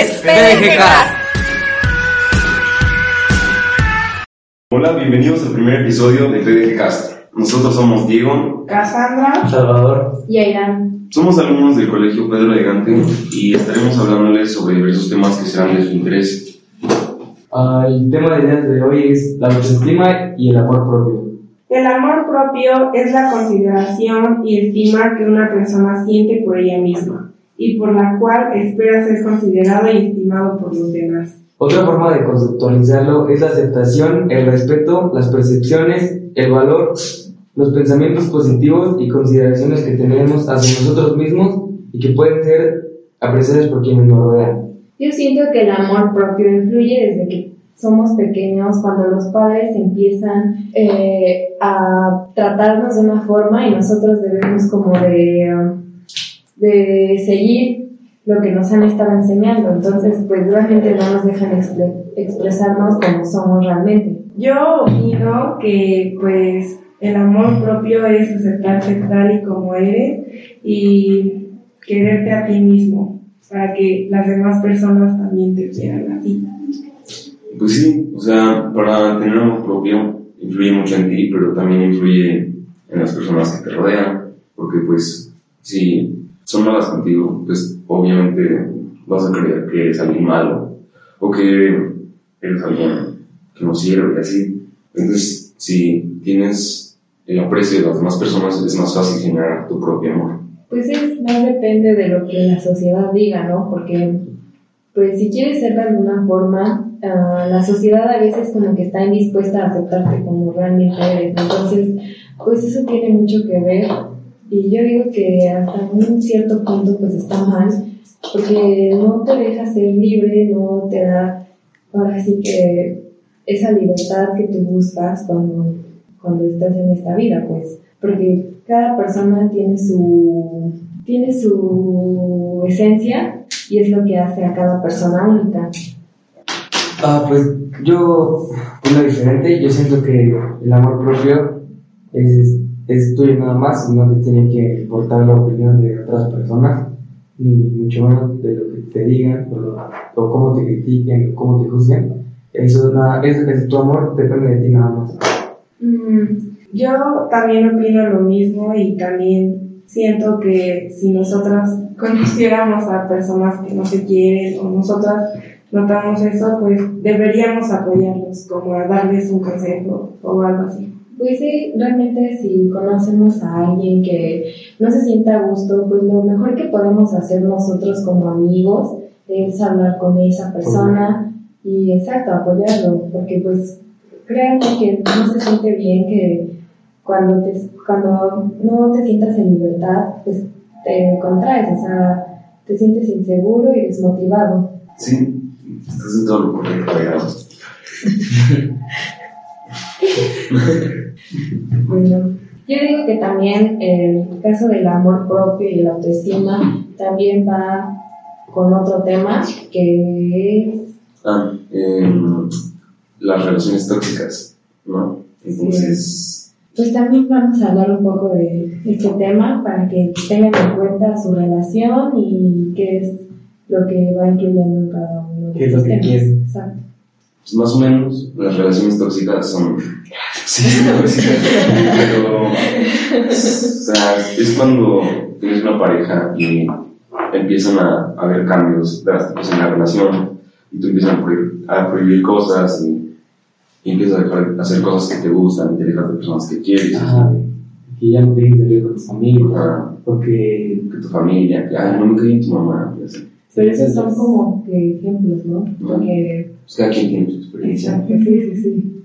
es PDG Hola, bienvenidos al primer episodio de PDG Cast. Nosotros somos Diego, Cassandra, Salvador y Airán. somos alumnos del Colegio Pedro de Gante y estaremos hablándoles sobre diversos temas que serán de su interés. Ah, el tema del día de hoy es la autoestima y el amor propio. el amor propio es la consideración y estima que una persona siente por ella misma y por la cual espera ser considerado y estimado por los demás. Otra forma de conceptualizarlo es la aceptación, el respeto, las percepciones, el valor, los pensamientos positivos y consideraciones que tenemos hacia nosotros mismos y que pueden ser apreciadas por quienes nos rodean. Yo siento que el amor propio influye desde que somos pequeños, cuando los padres empiezan eh, a tratarnos de una forma y nosotros debemos como de, um, de seguir lo que nos han estado enseñando. Entonces, pues realmente no nos dejan expre- expresarnos como somos realmente. Yo opino que pues el amor propio es aceptarse tal y como eres y quererte a ti mismo para que las demás personas también te quieran así. Pues sí, o sea, para tener amor propio influye mucho en ti, pero también influye en las personas que te rodean, porque pues si son malas contigo, pues obviamente vas a creer que eres alguien malo o que eres alguien que no sirve y así. Entonces, si tienes el aprecio de las demás personas, es más fácil generar tu propio amor. Pues es más depende de lo que la sociedad diga, ¿no? Porque, pues si quieres ser de alguna forma, ah, la sociedad a veces como que está indispuesta a aceptarte como realmente eres. Entonces, pues eso tiene mucho que ver. Y yo digo que hasta un cierto punto pues está mal, porque no te deja ser libre, no te da ahora sí que esa libertad que tú buscas cuando, cuando estás en esta vida, pues. Porque cada persona tiene su, tiene su esencia y es lo que hace a cada persona única. Ah, pues yo opino diferente. Yo siento que el amor propio es, es tuyo nada más y no te tiene que importar la opinión de otras personas, ni mucho menos de lo que te digan o, lo- o cómo te critiquen o cómo te juzguen. Eso, nada, es, es tu amor depende de ti nada más. Mm, yo también opino lo mismo y también siento que si nosotras conociéramos a personas que no se quieren o nosotras notamos eso, pues deberíamos apoyarlos, como darles un consejo o algo así. Pues sí, realmente si conocemos a alguien que no se sienta a gusto, pues lo mejor que podemos hacer nosotros como amigos es hablar con esa persona y exacto, apoyarlo, porque pues créanme que no se siente bien que cuando te, cuando no te sientas en libertad, pues te contraes, o sea, te sientes inseguro y desmotivado. Sí, estás en todo lo correcto, digamos. Bueno, yo digo que también el caso del amor propio y la autoestima también va con otro tema que es Ah, em, las relaciones tóxicas, ¿no? Entonces, Pues también vamos a hablar un poco de este tema para que tengan en cuenta su relación y qué es lo que va incluyendo en cada uno de ¿Qué es lo que temas. quiere? Exacto. pues más o menos, las relaciones tóxicas son. Sí, tóxicas, pero. O sea, es cuando tienes una pareja y empiezan a haber cambios drásticos en la relación y tú empiezas a prohibir, a prohibir cosas y, y empiezas a hacer cosas que te gustan y te dejas de personas que quieres. Ajá, que ya no quieres salir con tus amigos, Ajá. porque que tu familia, que ay, no me caí en tu mamá, y así. Pero esos son como que ejemplos, ¿no? Porque Pues cada quien tiene su experiencia. Exacto, sí, sí, sí.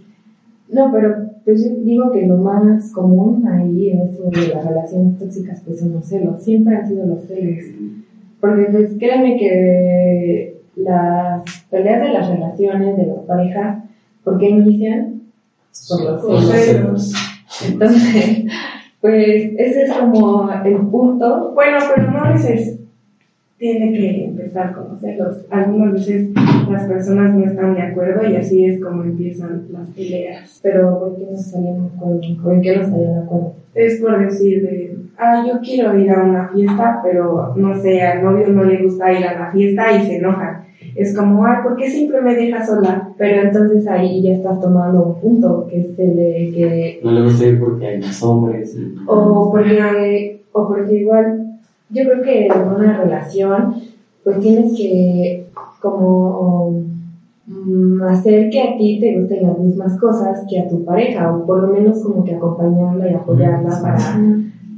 No, pero pues yo digo que lo más común ahí en esto de las relaciones tóxicas pues son los celos, siempre han sido los celos. Porque pues créanme que las peleas de las relaciones, de las parejas, ¿por qué inician? Por los Por celos. celos. Entonces, pues ese es como el punto. Bueno, pero no a veces tiene que empezar con los celos. Algunas veces las personas no están de acuerdo y así es como empiezan las peleas. Pero ¿por qué no estarían de acuerdo? ¿O en qué no estarían de acuerdo? Es por decir de, ah, yo quiero ir a una fiesta, pero no sé, al novio no le gusta ir a la fiesta y se enoja. es como, ay, ¿por qué siempre me dejas sola? Pero entonces ahí ya estás tomando un punto, que es el de que... No le gusta ir porque hay más hombres. y- O porque, o porque igual, yo creo que en una relación, pues tienes que como mm, hacer que a ti te gusten las mismas cosas que a tu pareja, o por lo menos como que acompañarla y apoyarla para,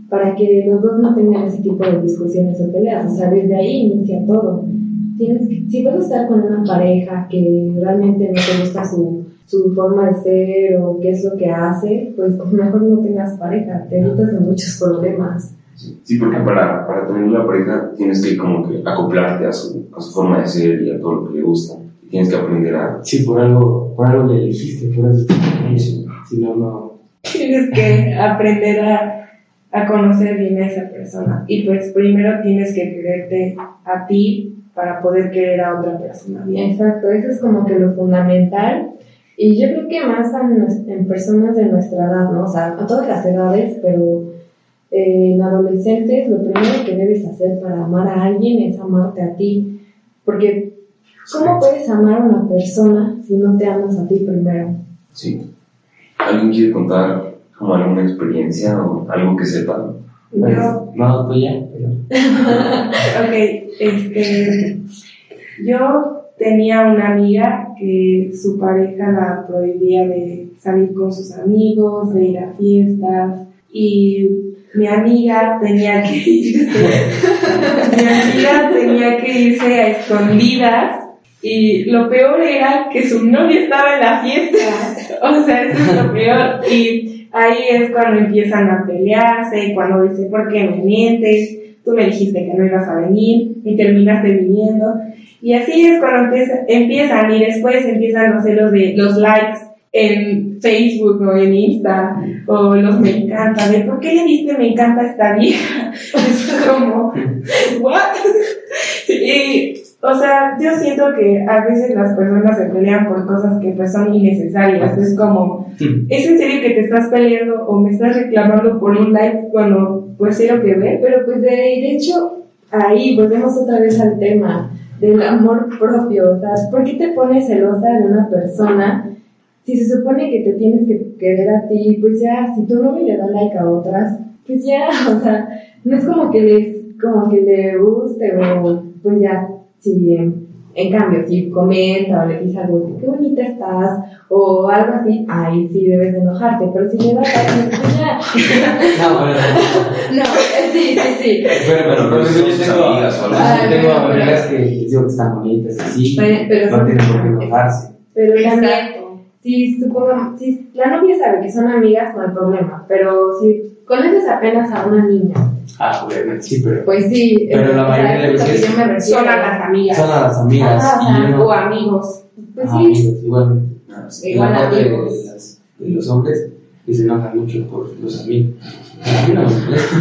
para que los dos no tengan ese tipo de discusiones o peleas. O sea, desde ahí inicia todo. Tienes que- si vas a estar con una pareja que realmente no te gusta su, su forma de ser o qué es lo que hace, pues mejor no tengas pareja, te evitas de muchos problemas. Sí, porque para, para tener una pareja tienes que como que acoplarte a su, a su forma de ser y a todo lo que le gusta. Y tienes que aprender a... Sí, por algo, por algo le elegiste, por con ella. Si no, no. Tienes que aprender a, a conocer bien a esa persona. Y pues primero tienes que quererte a ti para poder querer a otra persona bien. Exacto, eso es como que lo fundamental. Y yo creo que más nues- en personas de nuestra edad, ¿no? O sea, a todas las edades, pero eh, en adolescentes lo primero que debes hacer para amar a alguien es amarte a ti. Porque, ¿cómo puedes amar a una persona si no te amas a ti primero? Sí. ¿Alguien quiere contar como alguna experiencia o algo que sepa? Pues, Yo, no tuya, pero. ok, este, yo tenía una amiga que su pareja la prohibía de salir con sus amigos, de ir a fiestas y mi amiga tenía que irse, mi amiga tenía que irse a escondidas y lo peor era que su novio estaba en la fiesta, o sea, eso es lo peor y ahí es cuando empiezan a pelearse, cuando dice, ¿por qué me mientes? Tú me dijiste que no ibas a venir y terminaste viniendo. Y así es cuando empieza- empiezan y después empiezan los celos de los likes en Facebook o en Insta o los me encanta, de por qué le diste me encanta a esta vieja. Es como, ¿what? Y, o sea, yo siento que a veces las personas se pelean por cosas que pues son innecesarias. Es como, ¿es en serio que te estás peleando o me estás reclamando por un like cuando pues cero que ver? Pero pues de, de hecho, ahí volvemos otra vez al tema del amor propio. O sea, ¿por qué te pones celosa de una persona si se supone que te tienes que querer a ti? Pues ya, si tu novio le da like a otras, pues ya, o sea, no es como que les, como que le guste o pues ya, si en, en cambio, si comenta o le dice algo, qué bonita estás, o algo así, ahí sí debes de enojarte, pero si le da like, pues ya. No, bueno. No, sí, sí, sí. Pero, pero, Pero yo son sus tengo, amigas yo tengo Ah, amigas que les digo que están bonitas así. Pero- pero no tienen por qué enojarse. Pero también, Exacto. Si, supongamos, si la novia sabe que son amigas, no hay problema. Pero si conoces apenas a una niña, Ah, bueno, sí, pero. pues sí. Pero la mayoría de veces. Son a las amigas Son a las amigas. Ajá, y yo no- o amigos. Pues Ah, sí, amigos, igualmente. Ah, sí. Igual la parte de, amigos. las- de los hombres que se enojan mucho por los amigos. No.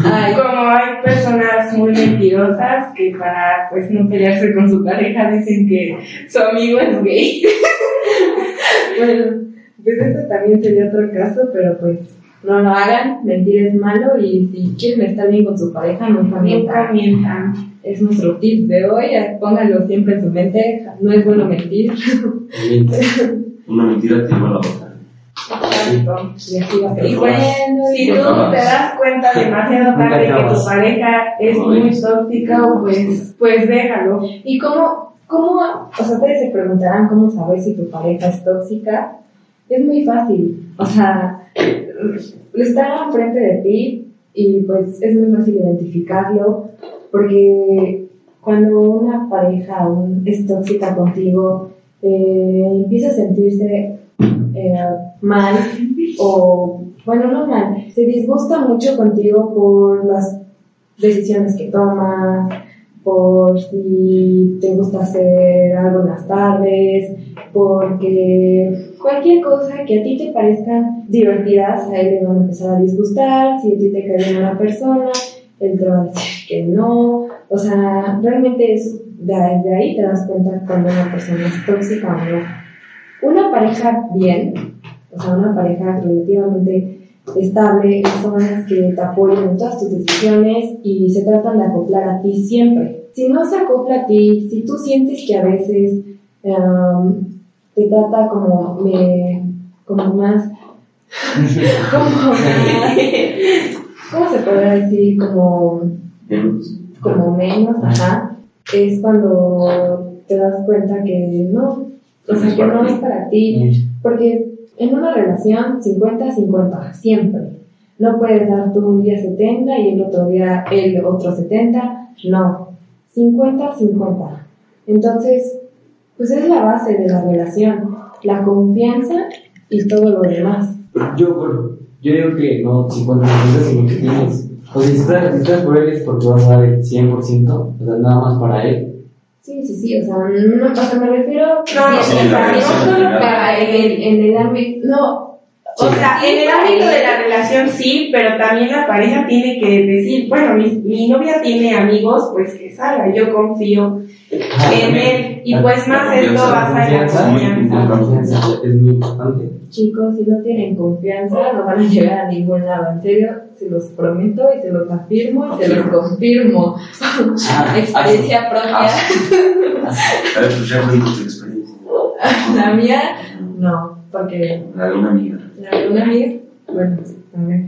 Ay, Como hay personas muy mentirosas que para pues no pelearse con su pareja dicen que su amigo es gay. bueno, pues esto también sería otro caso, pero pues no lo hagan, mentir es malo y si quieren estar bien con su pareja, nunca Nunca mientan. mientan. Es nuestro tip de hoy, pónganlo siempre en su mente, no es bueno mentir. Una mentira te lleva a la otra. Y así va Y pues, si tú te das cuenta demasiado tarde que tu pareja es muy tóxica, pues, pues déjalo. ¿Y cómo, cómo, o sea, ustedes se preguntarán cómo saber si tu pareja es tóxica? Es muy fácil, o sea, está enfrente de ti y pues es muy fácil identificarlo porque cuando una pareja un- es tóxica contigo, eh, empieza a sentirse eh, mal o, bueno, no mal, se disgusta mucho contigo por las decisiones que tomas, por si te gusta hacer algo en las tardes, porque cualquier cosa que a ti te parezcan divertidas, a él le van a empezar a disgustar, si a ti te cae bien una persona, él te va a decir que no, o sea, realmente es de, de ahí te das cuenta cuando una persona es tóxica o no. Una pareja bien, o sea, una pareja relativamente estable, son las que te apoyan en todas tus decisiones y se tratan de acoplar a ti siempre, si no se acopla a ti, si tú sientes que a veces te trata como, me, como más, como más, ¿cómo se podría decir? Como, como menos, ajá, es cuando te das cuenta que no, o sea, que no es para ti, porque en una relación 50-50, siempre. No puedes dar tú un día 70 y el otro día el otro 70, no. 50-50. Entonces, pues es la base de la relación, la confianza y todo lo demás. Yo, yo digo que no 50-50, sino que tienes. O si estás, si estás por él es porque vas a dar el 100%, o sea, nada más para él. Sí, sí, sí, o sea, no, o sea, me refiero No, no, sí, no solo para el, en el ámbito, no, O sea, en el ámbito de la relación sí, pero también la pareja tiene que decir, bueno, mi, mi novia tiene amigos, pues que salga, yo confío en él. Y pues más esto basa en la confianza. La confianza es muy importante. chicos, si no tienen confianza, no van a llegar a ningún lado, en serio, se los prometo y se los afirmo y se los confirmo. Ah, Experiencia propia, A ver, pues ya cuento tu experiencia. la mía, no, porque La de una amiga. Una amiga, bueno, a ver.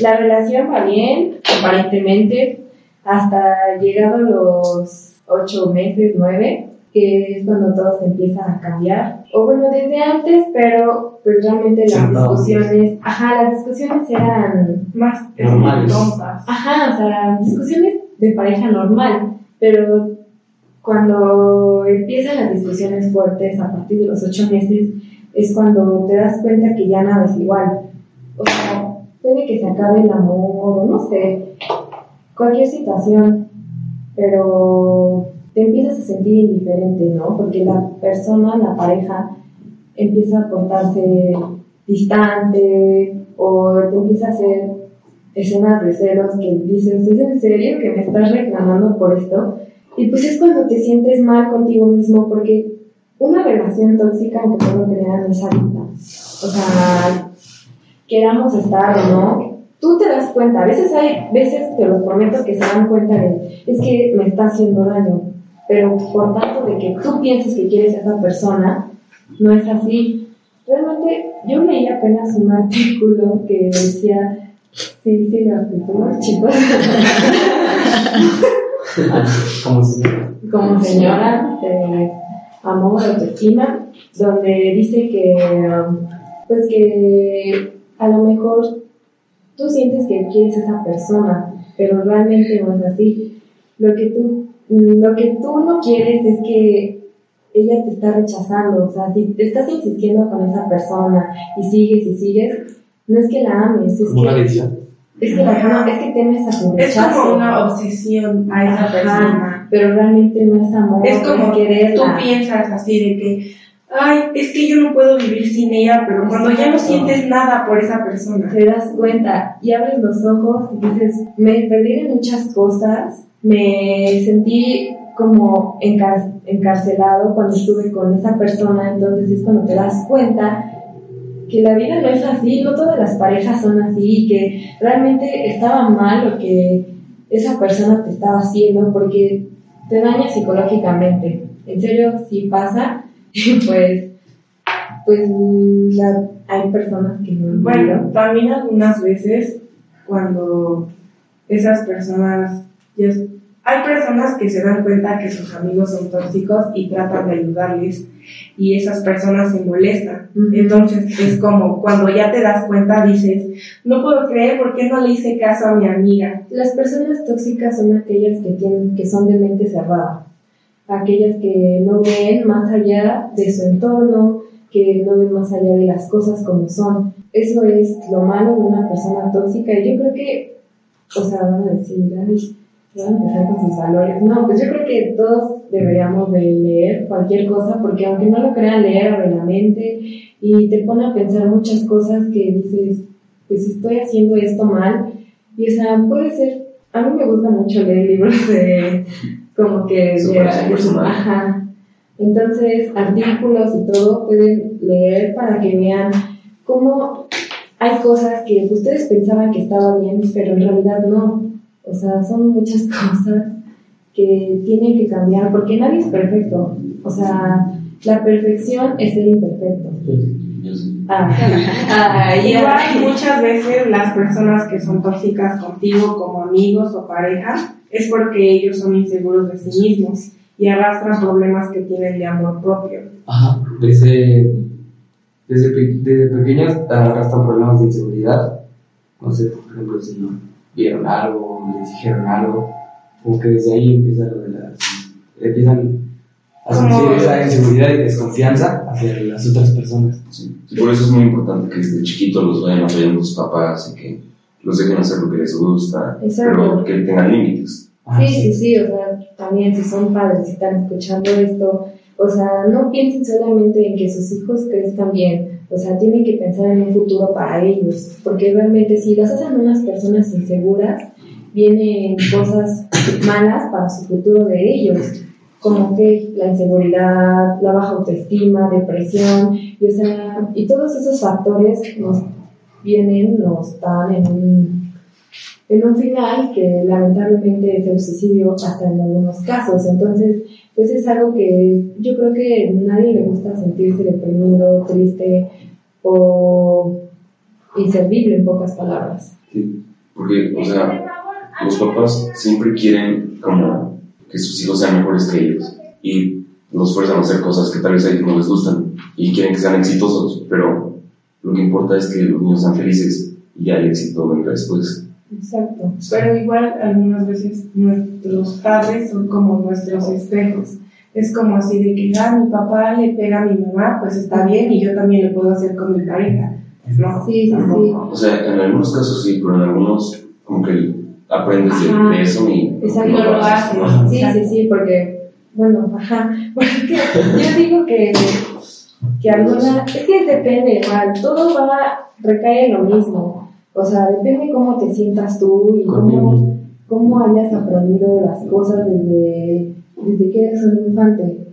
La relación va bien, aparentemente, hasta llegado los ocho meses, nueve, que es cuando todo se empieza a cambiar. O bueno, desde antes, pero pues realmente las discusiones, ajá, las discusiones eran, Más Normales. ajá, o sea, discusiones de pareja normal, pero cuando empiezan las discusiones fuertes a partir de los ocho meses, es cuando te das cuenta que ya nada es igual. O sea, puede que se acabe el amor, no sé, cualquier situación, pero te empiezas a sentir indiferente, ¿no? Porque la persona, la pareja, empieza a portarse distante o te empieza a hacer escenas de celos que dices, ¿es en serio que me estás reclamando por esto? Y pues es cuando te sientes mal contigo mismo porque una relación tóxica, aunque no lo crean, es adicta. O sea, queramos estar o no, tú te das cuenta. A veces hay veces, te lo prometo, que se dan cuenta de, es que me está haciendo daño. Pero por tanto de que tú pienses que quieres a esa persona, no es así. Realmente, yo leí apenas un artículo que decía, sí, sí, los artículos, chicos. Como si. como señora de amor, autoestima, donde dice que, um, pues que a lo mejor tú sientes que quieres a esa persona, pero realmente no es así. Lo que tú, lo que tú no quieres es que ella te está rechazando, o sea, si te estás insistiendo con esa persona y sigues y sigues, no es que la ames, es que, es que, la, es que temes a su Es rechazo. como una obsesión a esa Ajá, persona. Pero realmente no es amor, Es como es tú piensas así de que, ay, es que yo no puedo vivir sin ella, pero cuando ya no sientes nada por esa persona. te das cuenta y abres los ojos y dices, me perdí de muchas cosas, me sentí como encar- encarcelado cuando estuve con esa persona, entonces es cuando te das cuenta que la vida no es así, no todas las parejas son así y que realmente estaba mal lo que esa persona te estaba haciendo porque te daña psicológicamente. En serio, sí pasa pues, pues la- hay personas que no Bueno, también algunas veces cuando esas personas, ya hay personas que se dan cuenta que sus amigos son tóxicos y tratan de ayudarles y esas personas se molestan. Entonces es como cuando ya te das cuenta dices, no puedo creer por qué no le hice caso a mi amiga. Las personas tóxicas son aquellas que tienen, que son de mente cerrada, aquellas que no ven más allá de su entorno, que no ven más allá de las cosas como son. Eso es lo malo de una persona tóxica y yo creo que, o sea, van a decir, "Ay, empezar con sus valores. No, pues yo creo que todos deberíamos de leer cualquier cosa porque aunque no lo crean, leer abre la mente y te pone a pensar muchas cosas que dices, pues estoy haciendo esto mal y o sea, puede ser, a mí me gusta mucho leer libros de como que de, ajá. Entonces, artículos y todo pueden leer para que vean cómo hay cosas que ustedes pensaban que estaba bien, pero en realidad no. O sea, son muchas cosas que tienen que cambiar porque nadie es perfecto. O sea, la perfección es ser imperfecto. Yo sí. Ah, ah, y Igual muchas veces las personas que son tóxicas contigo como amigos o pareja es porque ellos son inseguros de sí mismos y arrastran problemas que tienen de amor propio. Ajá, desde, desde, desde pequeños arrastran problemas de inseguridad. No sé, por ejemplo, si no vieron algo, les dijeron algo, como que desde ahí empieza lo de las, empiezan a sentir esa inseguridad y desconfianza hacia las otras personas. Sí. Sí, por eso es muy importante que desde chiquitos los vayan apoyando sus papás y que los dejen hacer lo que les gusta, Exacto. pero que tengan límites. Ah, Sí, sí, sí, o sea, también si son padres y están escuchando esto, o sea, no piensen solamente en que sus hijos crezcan bien, o sea, tienen que pensar en un futuro para ellos, porque realmente si los hacen unas personas inseguras, vienen cosas malas para su futuro de ellos, como que la inseguridad, la baja autoestima, depresión, y, o sea, y todos esos factores nos vienen, nos dan en un en un final que lamentablemente es el suicidio hasta en algunos casos. Entonces, pues es algo que yo creo que a nadie le gusta sentirse deprimido, triste o inservible en pocas palabras. Sí, Porque, o sea, los papás siempre quieren como que sus hijos sean mejores que ellos y los fuerzan a hacer cosas que tal vez a ellos no les gustan y quieren que sean exitosos, pero lo que importa es que los niños sean felices y ya el éxito vendrá después. Exacto. Pero igual algunas veces nuestros padres son como nuestros espejos. Es como si de que ah, mi papá le pega a mi mamá, pues está bien y yo también lo puedo hacer con mi pareja. Pues no, Sí, sí, sí. O sea, en algunos casos sí, pero en algunos como que aprendes de, Ajá. de eso y Exacto. No lo haces. Sí, sí, sí, porque, bueno, ajá, porque yo digo que, que alguna, es que depende igual, todo va, recae en lo mismo, o sea, depende cómo te sientas tú y cómo, cómo hayas aprendido las cosas desde, desde que eres un infante.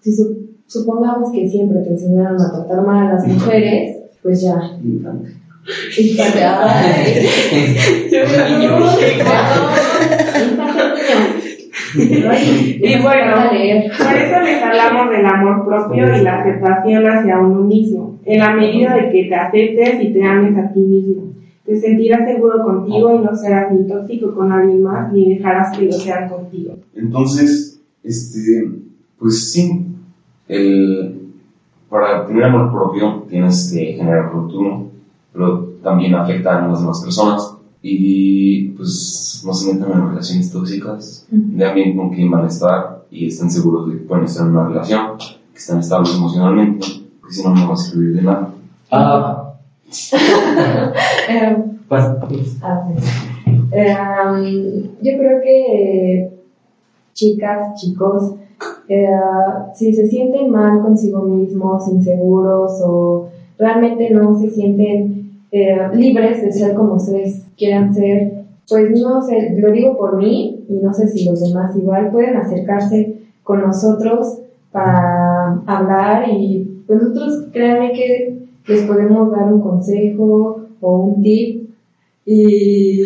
Si su- supongamos que siempre te enseñaron a tratar mal a las mujeres, pues ya, Infante. Y bueno, por eso les hablamos del amor propio y la aceptación hacia uno mismo, en la medida de que te aceptes y te ames a ti mismo. Te sentirás seguro contigo y no serás ni tóxico con alguien más, ni dejarás que lo sean contigo. Entonces, este, pues sí, el, para tener amor propio tienes que generarlo tú, pero también afecta a las demás personas. Y pues no se metan en relaciones tóxicas, vean bien con quién van a estar y estén seguros de que pueden estar en una relación, que estén estables emocionalmente, porque si no, no va a servir de nada. Ah, ver. Eh, yo creo que chicas, chicos, eh, si se sienten mal consigo mismos, inseguros o realmente no se sienten eh, libres de ser como ustedes quieran ser, pues no sé, lo digo por mí y no sé si los demás igual pueden acercarse con nosotros para hablar y pues nosotros créanme que les podemos dar un consejo o un tip y,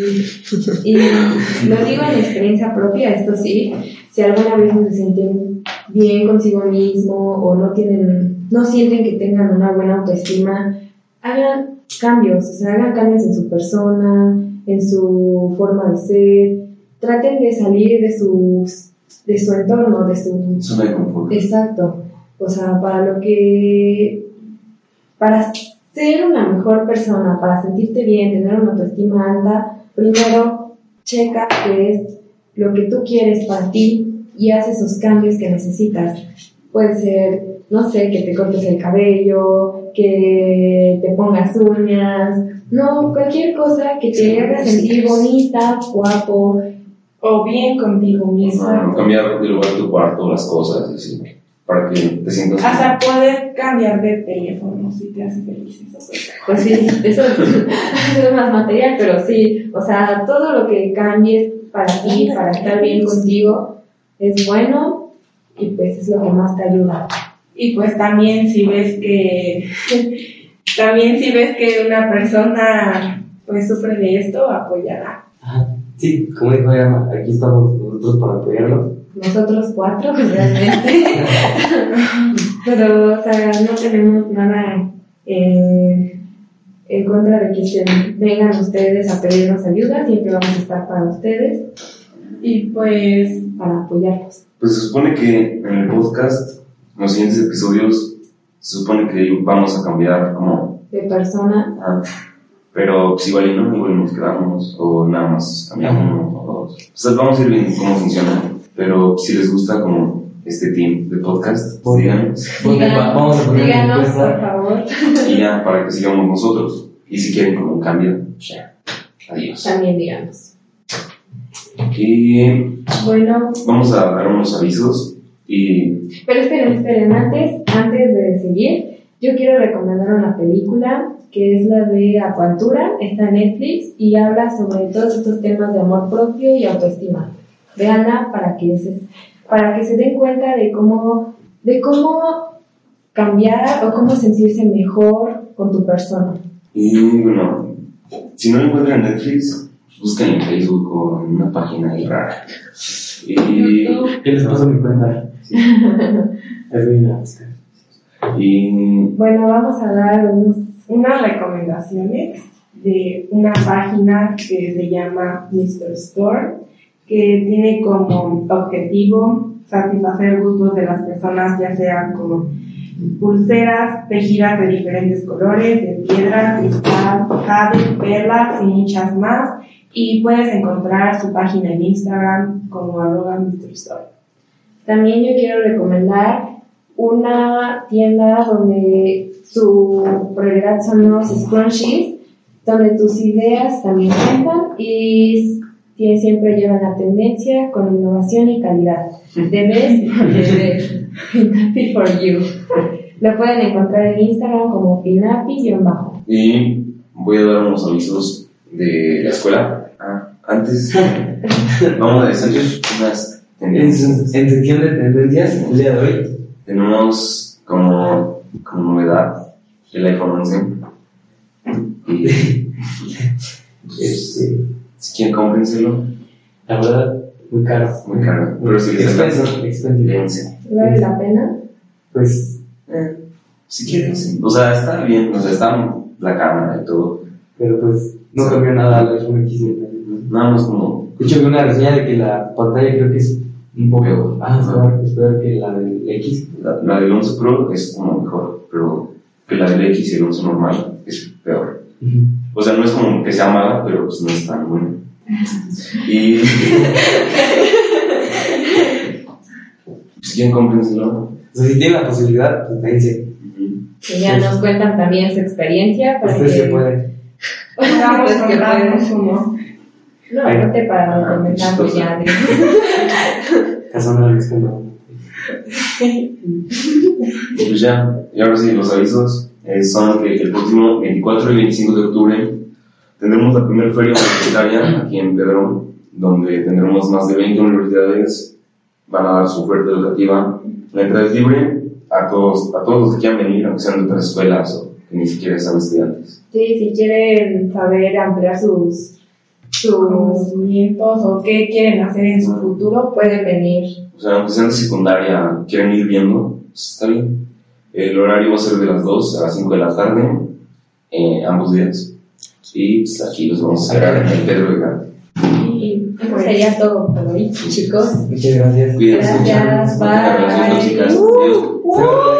y lo digo en experiencia propia, esto sí, si alguna vez no se sienten bien consigo mismo o no tienen, no sienten que tengan una buena autoestima, hagan cambios, o sea, hagan cambios en su persona, en su forma de ser, traten de salir de sus, de su entorno, de su Zona de confort. Exacto. O sea, para lo que. Para ser una mejor persona, para sentirte bien, tener una autoestima alta, primero checa qué es lo que tú quieres para ti y haz esos cambios que necesitas. Puede ser, no sé, que te cortes el cabello, que te pongas uñas, no, cualquier cosa que te haga sentir bonita, guapo, O bien contigo misma. Ah, cambiar de lugar tu cuarto, las cosas, y así, para que te sientas Hasta poder cambiar de teléfono si te hace feliz eso. pues. Pues sí, eso es más material, pero sí, o sea, todo lo que cambies para ti, para estar bien contigo, es bueno y pues es lo que más te ayuda. Y pues también si ves que también si ves que una persona pues sufre de esto, apoyará. Ajá. Sí, como dijo ella, aquí estamos nosotros para apoyarlo. Nosotros cuatro, pues, realmente. Pero, o sea, no tenemos nada eh, en contra de que se vengan ustedes a pedirnos ayuda. Siempre vamos a estar para ustedes, Y pues, para apoyarlos. Pues se supone que en el podcast, en los siguientes episodios, se supone que vamos a cambiar como... De persona, ah, pero pues igual y no, igual nos quedamos, o nada más cambiamos uno o dos. O sea, vamos a ir viendo cómo funciona, pero si les gusta como este team de podcast, díganos. Va- vamos a poner una díganos, por favor. Y ya, para que sigamos nosotros. Y si quieren como un cambio, ya. Adiós. También díganos. Y Bueno, vamos a dar unos avisos y Pero esperen, esperen, antes, antes de seguir, yo quiero recomendar una película que es la de Acuantura, está en Netflix y habla sobre todos estos temas de amor propio y autoestima. Veanla para que se, para que se den cuenta de cómo, de cómo cambiar o cómo sentirse mejor con tu persona. Y bueno, si no lo encuentran en Netflix, busquen en Facebook o en una página ahí rara. Y, ¿Qué les paso mi cuenta? Es y Bueno, vamos a dar unos unas recomendaciones de una página que se llama Mr. Store, que tiene como objetivo satisfacer gustos de las personas, ya sea como pulseras tejidas de diferentes colores, de piedra, cristal, jade, perlas y muchas más. Y puedes encontrar su página en Instagram como arroba. También yo quiero recomendar una tienda donde su prioridad son los scrunchies, donde tus ideas también cuentan y siempre llevan la tendencia con innovación y calidad. The best. Happy for you. Lo pueden encontrar en Instagram como pinapi-bajo. y voy a dar unos avisos de la escuela. Ah, antes, vamos a decir unas En, tendencias. en de tendencias, el día de hoy, Tenemos como, como novedad el iPhone 11. Y este, si quieren, cómprenselo. la verdad, muy caro. Muy caro. Pero si les Expenso, alcanza. ¿Vale la pena? Pues, Eh, si quieren, sí. O sea, está bien, o sea, está la cámara y todo. pero pues, no cambió nada al iPhone X. Nada más como. De hecho, vi una reseña de que la pantalla creo que es un poco. Peor. Ah, es peor, es peor que la del X. La, la del 11 Pro es como mejor, pero que la del X y el 11 normal es peor. O sea, no es como que sea mala, pero pues no es tan buena. Y. si quieren, cómprenselo. O sea, si tienen la posibilidad, pues dense. Que ya nos cuentan también su experiencia para Ustedes que... se pueden. Vamos Pues comprando pueden. como No, aparte para documentar pues ya de... Casando la disculpa. Y pues ya, y ahora sí, los avisos eh, son que el próximo 24 y 25 de octubre tendremos la primera feria universitaria aquí en Pedro, donde tendremos más de 20 universidades, van a dar su oferta educativa. La entrada es libre a todos, a todos los que quieran venir, aunque sean de otras escuelas o que ni siquiera sean estudiantes. Sí, si quieren saber ampliar sus, sus conocimientos o qué quieren hacer en su futuro, pueden venir. O sea, aunque sean de secundaria, quieren ir viendo, pues está bien. El horario va a ser de las 2 a las 5 de la tarde, eh, ambos días. Y pues aquí los vamos a esperar en el Pedro de Gante. Y eso sería todo por hoy, chicos. Muchas gracias. Cuídense. Gracias, relaciones bye. tóxicas. Uh, uh.